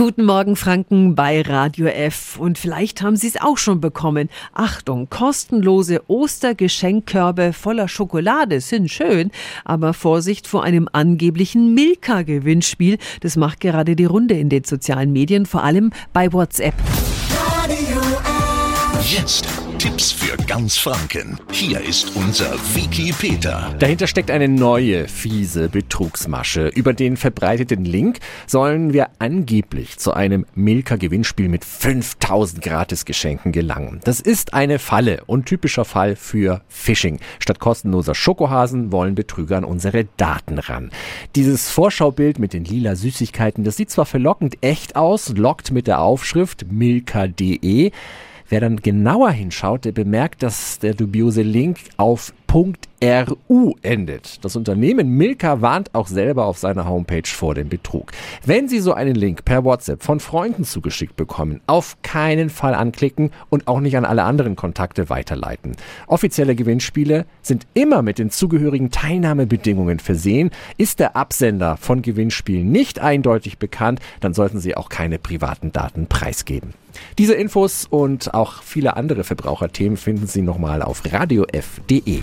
Guten Morgen Franken bei Radio F und vielleicht haben Sie es auch schon bekommen. Achtung, kostenlose Ostergeschenkkörbe voller Schokolade sind schön, aber Vorsicht vor einem angeblichen Milka-Gewinnspiel. Das macht gerade die Runde in den sozialen Medien, vor allem bei WhatsApp. Radio F. Jetzt Tipps für ganz Franken. Hier ist unser Wiki Peter. Dahinter steckt eine neue, fiese Betrugsmasche. Über den verbreiteten Link sollen wir angeblich zu einem Milka-Gewinnspiel mit 5000 Gratisgeschenken gelangen. Das ist eine Falle und typischer Fall für Phishing. Statt kostenloser Schokohasen wollen Betrüger an unsere Daten ran. Dieses Vorschaubild mit den lila Süßigkeiten, das sieht zwar verlockend echt aus, lockt mit der Aufschrift milka.de. Wer dann genauer hinschaut, der bemerkt, dass der dubiose Link auf .ru endet. Das Unternehmen Milka warnt auch selber auf seiner Homepage vor dem Betrug. Wenn Sie so einen Link per WhatsApp von Freunden zugeschickt bekommen, auf keinen Fall anklicken und auch nicht an alle anderen Kontakte weiterleiten. Offizielle Gewinnspiele sind immer mit den zugehörigen Teilnahmebedingungen versehen. Ist der Absender von Gewinnspielen nicht eindeutig bekannt, dann sollten Sie auch keine privaten Daten preisgeben. Diese Infos und auch viele andere Verbraucherthemen finden Sie nochmal auf radiof.de.